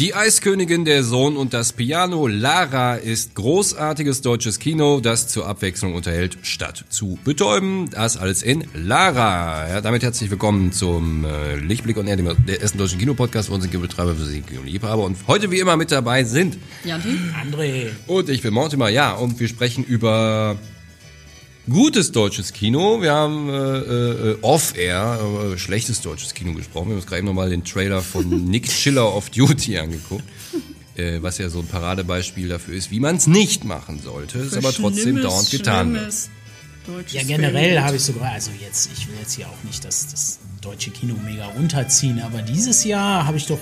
Die Eiskönigin, der Sohn und das Piano. Lara ist großartiges deutsches Kino, das zur Abwechslung unterhält, statt zu betäuben. Das alles in Lara. Ja, damit herzlich willkommen zum äh, Lichtblick und Air, dem der ersten deutschen Kinopodcast für unseren Kinobetreiber für Sie Kinoliebhaber. Und heute wie immer mit dabei sind Janti? André. und ich bin Mortimer. Ja, und wir sprechen über gutes deutsches Kino. Wir haben äh, äh, off-air äh, schlechtes deutsches Kino gesprochen. Wir haben uns gerade eben nochmal den Trailer von Nick Schiller of Duty angeguckt. Äh, was ja so ein Paradebeispiel dafür ist, wie man es nicht machen sollte, ist aber trotzdem dauernd getan wird. Ja, generell habe ich sogar, also jetzt, ich will jetzt hier auch nicht das, das deutsche Kino mega runterziehen, aber dieses Jahr habe ich doch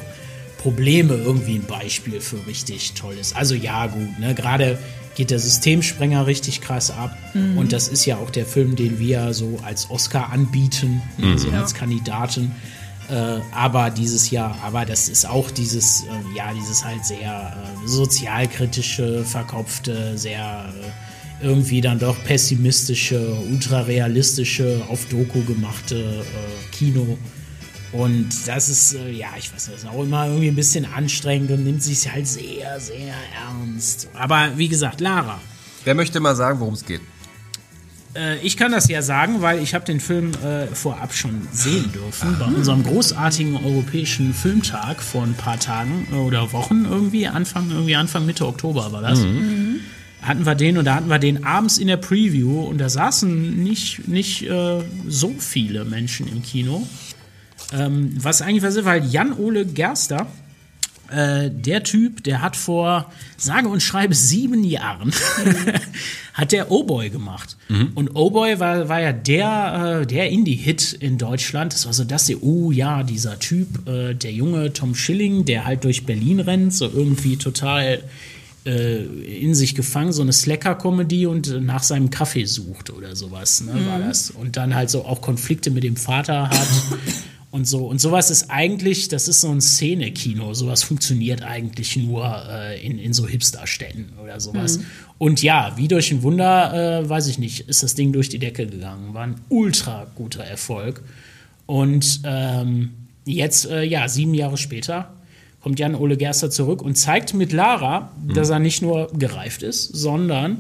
Probleme, irgendwie ein Beispiel für richtig tolles. Also ja, gut, ne, gerade geht der Systemsprenger richtig krass ab und das ist ja auch der Film, den wir so als Oscar anbieten, also als Kandidaten. Äh, aber dieses Jahr, aber das ist auch dieses, äh, ja, dieses halt sehr äh, sozialkritische, verkopfte, sehr äh, irgendwie dann doch pessimistische, ultrarealistische, auf Doku gemachte äh, Kino. Und das ist, äh, ja, ich weiß, das ist auch immer irgendwie ein bisschen anstrengend und nimmt sich halt sehr, sehr ernst. Aber wie gesagt, Lara, Wer möchte mal sagen, worum es geht? äh, ich kann das ja sagen, weil ich habe den Film äh, vorab schon sehen dürfen bei unserem großartigen europäischen Filmtag vor ein paar Tagen äh, oder Wochen irgendwie Anfang irgendwie Anfang Mitte Oktober war das. Hatten wir den und da hatten wir den abends in der Preview und da saßen nicht nicht äh, so viele Menschen im Kino. Ähm, was eigentlich was ist, weil Jan Ole Gerster äh, der Typ, der hat vor sage und schreibe sieben Jahren hat der O-Boy gemacht. Und O-Boy war, war ja der, äh, der Indie-Hit in Deutschland. Das war so das, der, oh ja, dieser Typ, äh, der junge Tom Schilling, der halt durch Berlin rennt, so irgendwie total äh, in sich gefangen, so eine Slacker-Comedy und nach seinem Kaffee sucht oder sowas, ne, war das. Und dann halt so auch Konflikte mit dem Vater hat. Und so. Und sowas ist eigentlich, das ist so ein Szene-Kino. Sowas funktioniert eigentlich nur äh, in, in so Hipster-Städten oder sowas. Und ja, wie durch ein Wunder, äh, weiß ich nicht, ist das Ding durch die Decke gegangen. War ein ultra guter Erfolg. Und ähm, jetzt, äh, ja, sieben Jahre später, kommt Jan Ole Gerster zurück und zeigt mit Lara, dass er nicht nur gereift ist, sondern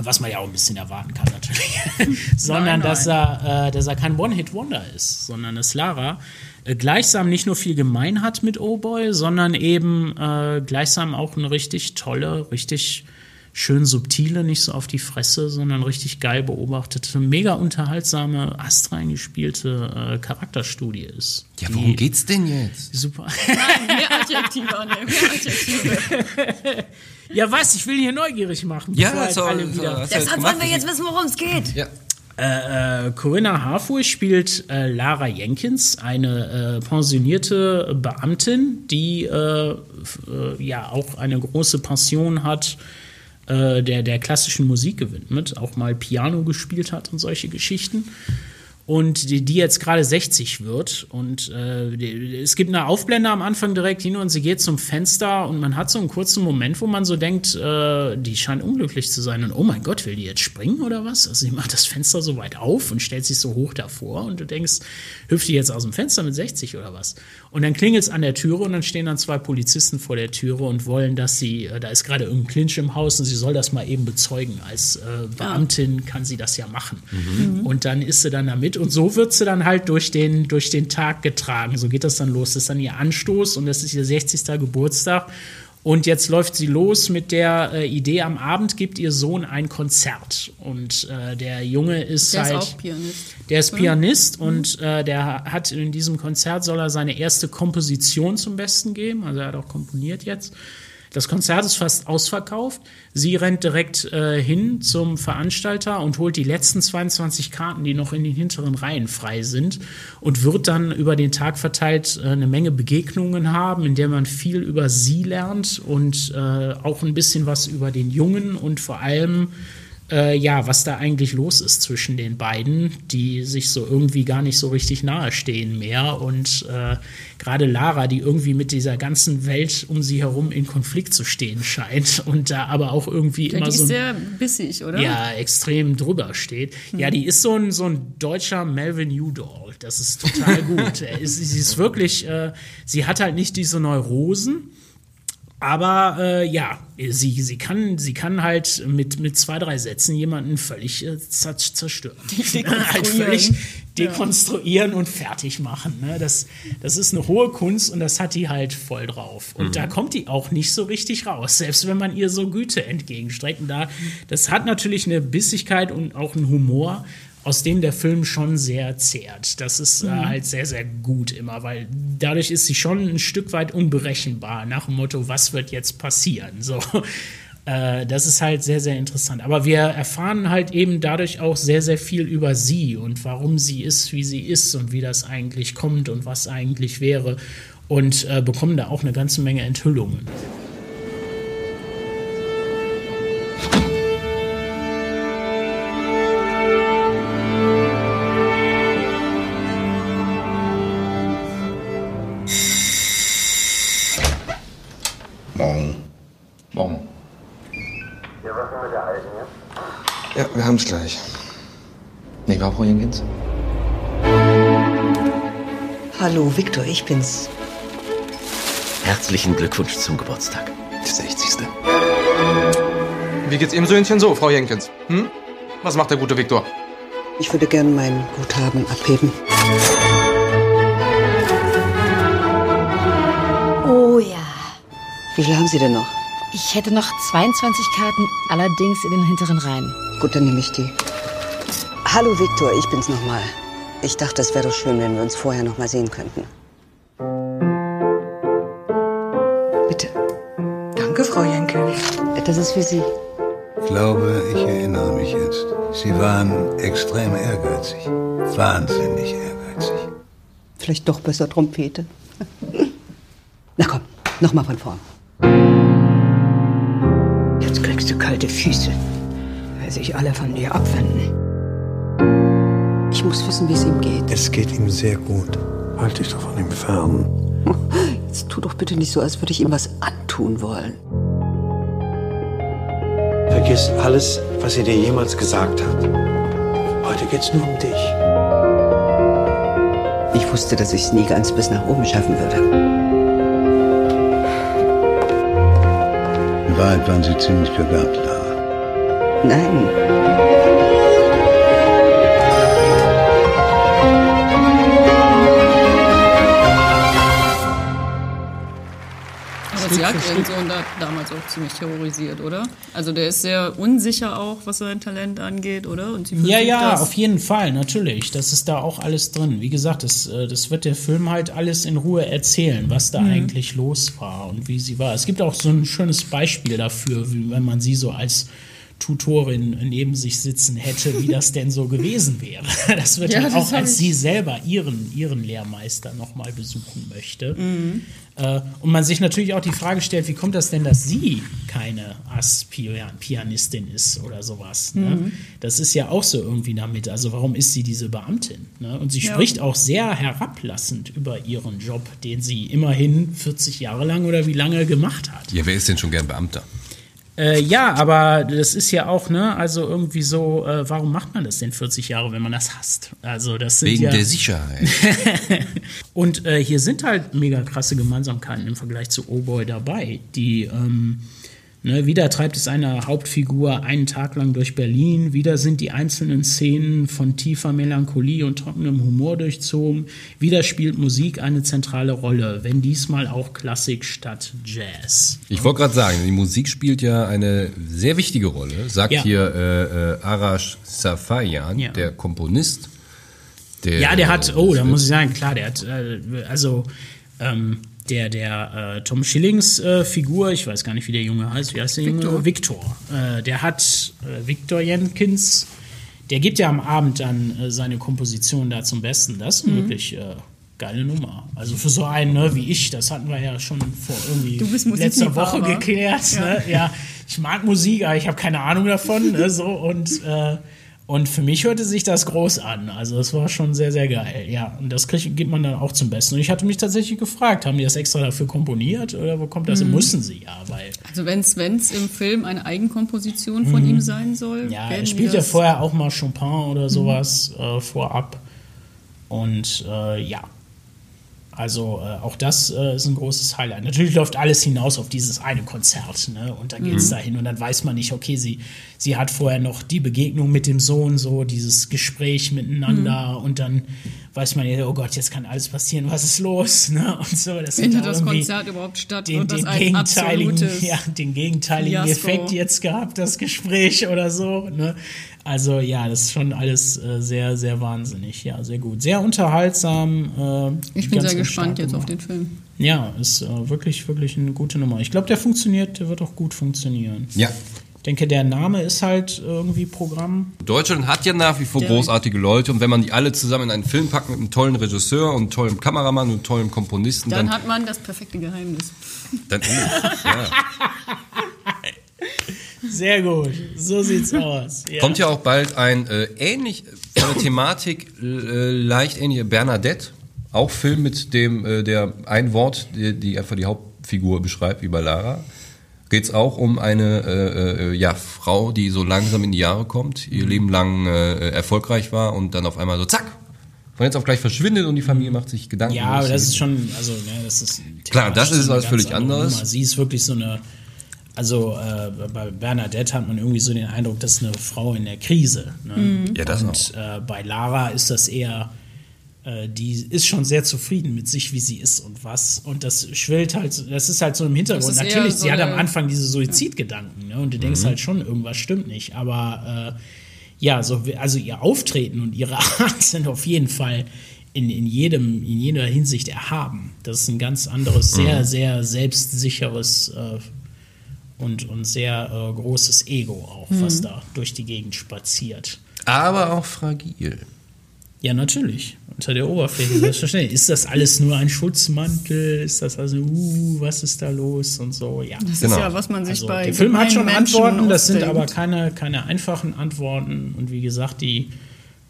was man ja auch ein bisschen erwarten kann natürlich, sondern Nein, dass er, äh, dass er kein One-Hit-Wonder ist, sondern dass Lara äh, gleichsam nicht nur viel gemein hat mit O-Boy, sondern eben äh, gleichsam auch eine richtig tolle, richtig schön subtile, nicht so auf die Fresse, sondern richtig geil beobachtete, mega unterhaltsame, astrein gespielte äh, Charakterstudie ist. Ja, Die worum geht's denn jetzt? Super. Mehr Adjektive, ne? Mehr Adjektive. Ja, was? Ich will hier neugierig machen. Ja, bevor halt so, alle so, wieder. Deshalb wollen wir jetzt wissen, worum es geht. Ja. Äh, Corinna Harfur spielt äh, Lara Jenkins, eine äh, pensionierte Beamtin, die äh, f- äh, ja auch eine große Passion hat, äh, der, der klassischen Musik gewidmet, auch mal Piano gespielt hat und solche Geschichten. Und die, die jetzt gerade 60 wird. Und äh, die, es gibt eine Aufblende am Anfang direkt hin und sie geht zum Fenster und man hat so einen kurzen Moment, wo man so denkt, äh, die scheint unglücklich zu sein. Und oh mein Gott, will die jetzt springen oder was? Also sie macht das Fenster so weit auf und stellt sich so hoch davor und du denkst, hüpft die jetzt aus dem Fenster mit 60 oder was? Und dann klingelt es an der Türe und dann stehen dann zwei Polizisten vor der Türe und wollen, dass sie, äh, da ist gerade irgendein Clinch im Haus und sie soll das mal eben bezeugen. Als äh, Beamtin kann sie das ja machen. Und dann ist sie dann damit und so wird sie dann halt durch den, durch den Tag getragen. So geht das dann los. Das ist dann ihr Anstoß und das ist ihr 60. Geburtstag. Und jetzt läuft sie los mit der äh, Idee, am Abend gibt ihr Sohn ein Konzert. Und äh, der Junge ist Der ist halt. auch Pianist. Der ist Pianist und äh, der hat in diesem Konzert soll er seine erste Komposition zum Besten geben. Also er hat auch komponiert jetzt. Das Konzert ist fast ausverkauft. Sie rennt direkt äh, hin zum Veranstalter und holt die letzten 22 Karten, die noch in den hinteren Reihen frei sind und wird dann über den Tag verteilt äh, eine Menge Begegnungen haben, in der man viel über sie lernt und äh, auch ein bisschen was über den Jungen und vor allem äh, ja, was da eigentlich los ist zwischen den beiden, die sich so irgendwie gar nicht so richtig nahestehen mehr. Und äh, gerade Lara, die irgendwie mit dieser ganzen Welt um sie herum in Konflikt zu stehen scheint und da aber auch irgendwie Ja, immer die so ist ein sehr bissig, oder? ja, extrem drüber steht. Ja, die ist so ein, so ein deutscher Melvin Udall. Das ist total gut. Er ist, sie ist wirklich, äh, sie hat halt nicht diese Neurosen. Aber äh, ja, sie, sie, kann, sie kann halt mit, mit zwei, drei Sätzen jemanden völlig äh, zer- zerstören. halt völlig dekonstruieren und fertig machen. Ne? Das, das ist eine hohe Kunst und das hat die halt voll drauf. Und da kommt die auch nicht so richtig raus, selbst wenn man ihr so Güte entgegenstreckt. Und da, das hat natürlich eine Bissigkeit und auch einen Humor, aus dem der Film schon sehr zehrt. Das ist äh, halt sehr, sehr gut immer, weil dadurch ist sie schon ein Stück weit unberechenbar, nach dem Motto, was wird jetzt passieren? So. Äh, Das ist halt sehr, sehr interessant. Aber wir erfahren halt eben dadurch auch sehr, sehr viel über sie und warum sie ist, wie sie ist und wie das eigentlich kommt und was eigentlich wäre. Und äh, bekommen da auch eine ganze Menge Enthüllungen. Wir haben's gleich. Nicht wahr, Frau Jenkins? Hallo, Victor, ich bin's. Herzlichen Glückwunsch zum Geburtstag. Der 60. Wie geht's Ihrem Söhnchen so, Frau Jenkins? Hm? Was macht der gute Viktor? Ich würde gern mein Guthaben abheben. Oh ja. Wie viel haben Sie denn noch? Ich hätte noch 22 Karten, allerdings in den hinteren Reihen. Gut, dann nehme ich die. Hallo, Victor, ich bin's nochmal. Ich dachte, es wäre doch schön, wenn wir uns vorher noch mal sehen könnten. Bitte. Danke, Frau Jenkins. Das ist für Sie. Ich glaube, ich erinnere mich jetzt. Sie waren extrem ehrgeizig. Wahnsinnig ehrgeizig. Vielleicht doch besser Trompete. Na komm, noch mal von vorn. Kriegst du kalte Füße, weil sich alle von dir abwenden. Ich muss wissen, wie es ihm geht. Es geht ihm sehr gut. Halt dich doch von ihm fern. Jetzt tu doch bitte nicht so, als würde ich ihm was antun wollen. Vergiss alles, was sie dir jemals gesagt hat. Heute geht's nur um dich. Ich wusste, dass ich es nie ganz bis nach oben schaffen würde. Wahrheit waren sie ziemlich begabt, Lara. Nein. Aber das Jagdsohn da damals auch ziemlich terrorisiert, oder? Also der ist sehr unsicher auch, was sein Talent angeht, oder? Und Ja, ja, das. auf jeden Fall, natürlich. Das ist da auch alles drin. Wie gesagt, das, äh, das wird der Film halt alles in Ruhe erzählen, was da eigentlich los war und wie sie war. Es gibt auch so ein schönes Beispiel dafür, wie, wenn man sie so als Tutorin neben sich sitzen hätte, wie das denn so gewesen wäre. Das wird Ja, ja, das auch, als sie selber ihren, ihren Lehrmeister nochmal besuchen möchte. Äh, und man sich natürlich auch die Frage stellt, wie kommt das denn, dass sie keine Ass-Pianistin ist oder sowas? Ne? Das ist ja auch so irgendwie damit. Also warum ist sie diese Beamtin? Ne? Und sie Ja. spricht auch sehr herablassend über ihren Job, den sie immerhin 40 Jahre lang oder wie lange gemacht hat. Ja, wer ist denn schon gern Beamter? Äh, ja, aber das ist ja auch, ne, also irgendwie so, äh, warum macht man das denn 40 Jahre, wenn man das hasst? Also das sind Wegen ja der Sicherheit. und äh, hier sind halt mega krasse Gemeinsamkeiten im Vergleich zu Oh Boy dabei. Die, ähm, ne, wieder treibt es eine Hauptfigur einen Tag lang durch Berlin, wieder sind die einzelnen Szenen von tiefer Melancholie und trockenem Humor durchzogen, wieder spielt Musik eine zentrale Rolle, wenn diesmal auch Klassik statt Jazz. Ich wollte gerade sagen, die Musik spielt ja eine sehr wichtige Rolle, sagt Ja. hier äh, äh, Arash Safayan, Ja. der Komponist. Der, Ja, der hat, oh, da muss ich sagen, klar, der hat, äh, also, ähm, der, der äh, Tom Schillings äh, Figur, ich weiß gar nicht, wie der Junge heißt, wie heißt der Junge? Victor. Äh, der hat äh, Victor Jenkins, der gibt ja am Abend dann äh, seine Komposition da zum Besten. Das ist Mhm. wirklich äh, geile Nummer. Also für so einen ne, wie ich, das hatten wir ja schon vor irgendwie letzter. Woche geklärt. Ja. Ne? ja, ich mag Musik, aber ich habe keine Ahnung davon. Ne, so, und, äh, und für mich hörte sich das groß an. Also es war schon sehr, sehr geil. Ja, und das krieg, gibt man dann auch zum Besten. Und ich hatte mich tatsächlich gefragt, haben die das extra dafür komponiert oder wo kommt das? Mhm. Mussten sie ja, weil Also wenn es im Film eine Eigenkomposition von Mhm. ihm sein soll, Ja, er spielt ja vorher auch mal Chopin oder sowas äh, vorab. Und äh, ja, also äh, auch das äh, ist ein großes Highlight. Natürlich läuft alles hinaus auf dieses eine Konzert, ne? Und da geht's Mhm. dahin und dann weiß man nicht, okay, sie, sie hat vorher noch die Begegnung mit dem Sohn, so dieses Gespräch miteinander und dann weiß man ja, oh Gott, jetzt kann alles passieren, was ist los, ne? Und so, das Findet das Konzert überhaupt statt? den, das den ein gegenteiligen, ja, den gegenteiligen Fiasko? Effekt jetzt gehabt, das Gespräch oder so. Ne? Also ja, das ist schon alles äh, sehr, sehr wahnsinnig. Ja, sehr gut. Sehr unterhaltsam. Äh, Ich bin sehr gespannt jetzt auf den Film. Ja, ist äh, wirklich, wirklich eine gute Nummer. Ich glaube, der funktioniert, der wird auch gut funktionieren. Ja. Ich denke, der Name ist halt irgendwie Programm. Deutschland hat ja nach wie vor Der- großartige Leute und wenn man die alle zusammen in einen Film packt mit einem tollen Regisseur und einem tollen Kameramann und einem tollen Komponisten, Dann dann, hat man das perfekte Geheimnis. dann, oh, ja. Sehr gut. So sieht's aus. Ja. kommt ja auch bald ein äh, ähnlich von der Thematik äh, leicht ähnliche Bernadette, auch Film mit dem äh, der ein Wort, die, die einfach die Hauptfigur beschreibt wie bei Lara. Geht's auch um eine äh, äh, ja, Frau, die so langsam in die Jahre kommt, ihr Leben lang äh, erfolgreich war und dann auf einmal so zack von jetzt auf gleich verschwindet und die Familie macht sich Gedanken. Ja, aber das das ist schon, also ne, das ist Klar, das thematisch ist was völlig andere anderes. Nummer. Sie ist wirklich so eine, also äh, bei Bernadette hat man irgendwie so den Eindruck, das ist eine Frau in der Krise. Ne? Mhm. Ja, das Und äh, bei Lara ist das eher, äh, die ist schon sehr zufrieden mit sich, wie sie ist und was. Und das schwillt halt, das ist halt so im Hintergrund. Natürlich, so sie hat am Anfang diese Suizidgedanken ne? und du denkst Mhm. halt schon, irgendwas stimmt nicht. Aber äh, ja, so, also ihr Auftreten und ihre Art sind auf jeden Fall in, in, jedem, in jeder Hinsicht erhaben. Das ist ein ganz anderes, sehr, Mhm. sehr selbstsicheres äh, und, und sehr äh, großes Ego auch, was Mhm. da durch die Gegend spaziert. aber auch fragil. Ja, natürlich. Unter der Oberfläche, selbstverständlich. ist das alles nur ein Schutzmantel? Ist das also, uh, was ist da los und so? Ja. Das ist ja, was man sich bei Der Film hat schon Menschen Antworten, das sind aber keine, keine einfachen Antworten. Und wie gesagt, die,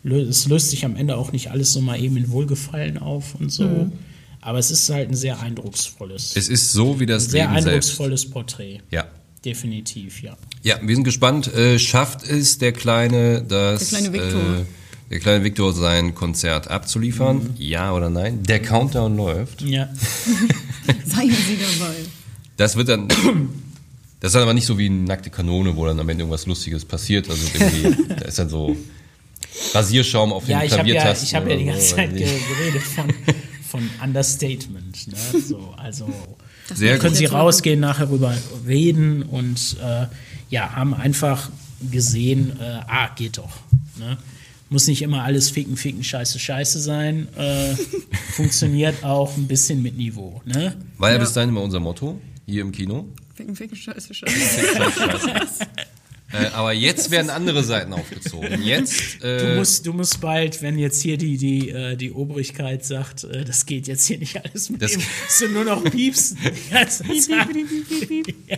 es löst sich am Ende auch nicht alles so mal eben in Wohlgefallen auf und so. Mhm. Aber es ist halt ein sehr eindrucksvolles, Es ist so wie das sehr Leben selbst. eindrucksvolles Porträt. Ja. Definitiv, ja. Ja, wir sind gespannt. Äh, schafft es der kleine, das, Der kleine Viktor. Äh, der kleine Viktor sein Konzert abzuliefern? Ja oder nein? Der Countdown läuft. Ja. Seien Sie dabei. Das wird dann. Das ist dann aber nicht so wie eine nackte Kanone, wo dann am Ende irgendwas Lustiges passiert. Also irgendwie, da ist dann so Rasierschaum auf den Ja, ich habe ja, Klaviertasten. ich hab ja die ganze so, Zeit geredet von, von Understatement. Ne? So, also Sehr da können gut. Sie rausgehen, nachher rüber reden und äh, ja, haben einfach gesehen, äh, ah, geht doch. Ne? Muss nicht immer alles ficken, ficken, scheiße, scheiße sein. Äh, funktioniert auch ein bisschen mit Niveau. Ne? War ja bis dahin immer unser Motto hier im Kino. Ficken, ficken, scheiße, Ficken, scheiße, scheiße. Äh, aber jetzt werden andere Seiten aufgezogen. Jetzt. Äh, Du musst, du musst bald, wenn jetzt hier die, die, äh, die Obrigkeit sagt, äh, das geht jetzt hier nicht alles mit Das- dem, sind nur noch Piepsen. die ganze Zeit. Ja.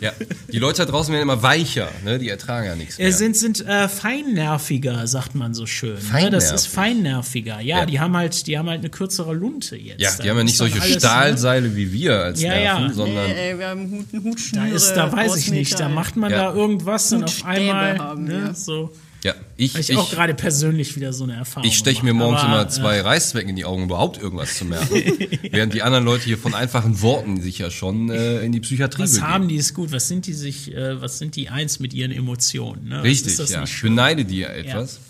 Ja, die Leute da draußen werden immer weicher, ne? Die ertragen ja nichts mehr. Sind sind äh, feinnerviger, sagt man so schön. Ne? Das Feinnervig? ist feinnerviger. Ja, Ja. die haben halt, die haben halt eine kürzere Lunte jetzt. ja, Da die haben ja nicht solche alles, ne? Stahlseile wie wir als Ja, Nerven, ja. sondern. Nee, ey, wir haben Hut, einen Da Hutschnüre ist, da weiß ich nicht, da macht man Ja. da irgendwas und auf einmal, haben ne, wir. so. Ja, ich, ich, ich, auch gerade persönlich wieder so eine Erfahrung. ich steche mir morgens Aber, immer zwei Äh, Reißzwecken in die Augen, um überhaupt irgendwas zu merken. Während die anderen Leute hier von einfachen Worten sich ja schon äh, in die Psychiatrie was begeben. haben die ist gut? Was sind die sich, äh, was sind die eins mit ihren Emotionen? Ne? Richtig, ist das ja. Ich beneide die ja etwas.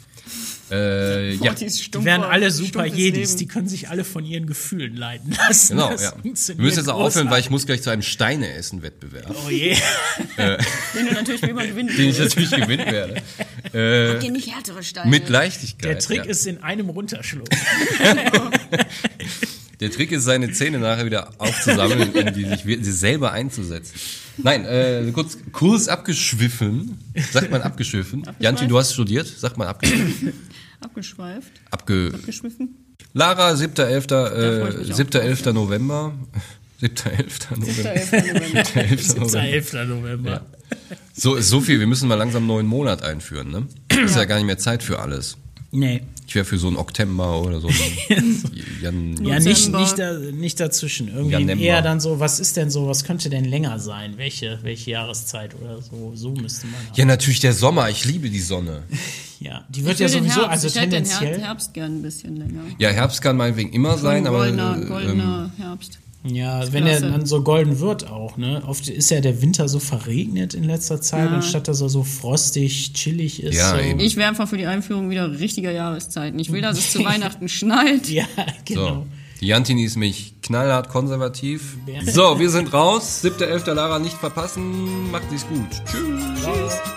Äh, ja. Die stumpfer- werden alle super Jedis, Leben. die können sich alle von ihren Gefühlen leiten lassen. Genau, Das ja. Wir müssen jetzt auch aufhören, weil ich muss gleich zu einem Steine-Essen-Wettbewerb. Oh je. Äh, Den du natürlich wie immer gewinnen den ich natürlich gewinnen werde. Habt Äh, ihr nicht härtere Steine? mit Leichtigkeit. Der Trick ja. ist in einem runterschlucken. Der Trick ist, seine Zähne nachher wieder aufzusammeln und die sich sie selber einzusetzen. Nein, äh, kurz, kurz abgeschwiffen. Sagt man abgeschwiffen? Janti, du hast studiert. Sagt man abgeschwiffen? Abgeschweift. Abge Abgeschwiffen. Lara, 7.11. freue ich Äh, mich auch 7.11. November. 7.11. November. 7.11. November. 7.11. November. 11. November. So ist so viel. Wir müssen mal langsam einen neuen Monat einführen, ne? Ist ja gar nicht mehr Zeit für alles. Nee. Ich wäre für so einen Oktember oder so einen Jan Ja, nicht, nicht, da, nicht dazwischen. Irgendwie Janember. eher dann so, was ist denn so, was könnte denn länger sein? Welche, welche Jahreszeit oder so? So müsste man. Ja, natürlich der Sommer. Ich liebe die Sonne. Ja, die wird Ich ja sowieso, Herbst. also ich hätte den Her- tendenziell. Herbst gern ein bisschen länger. Ja, Herbst kann meinetwegen immer sein, ein aber goldener, äh, goldener Herbst. Ja, ist wenn er klasse. dann so golden wird auch, ne? Oft ist ja der Winter so verregnet in letzter Zeit, Ja. anstatt dass er so frostig, chillig ist. Ja, so. eben. Ich wäre einfach für die Einführung wieder richtiger Jahreszeiten. Ich will, dass es zu Weihnachten schneit. Ja, genau. So. Die Jantini ist mich knallhart konservativ. So, wir sind raus. 7.11. Lara nicht verpassen. Macht sich's gut. Tschüss. Tschüss.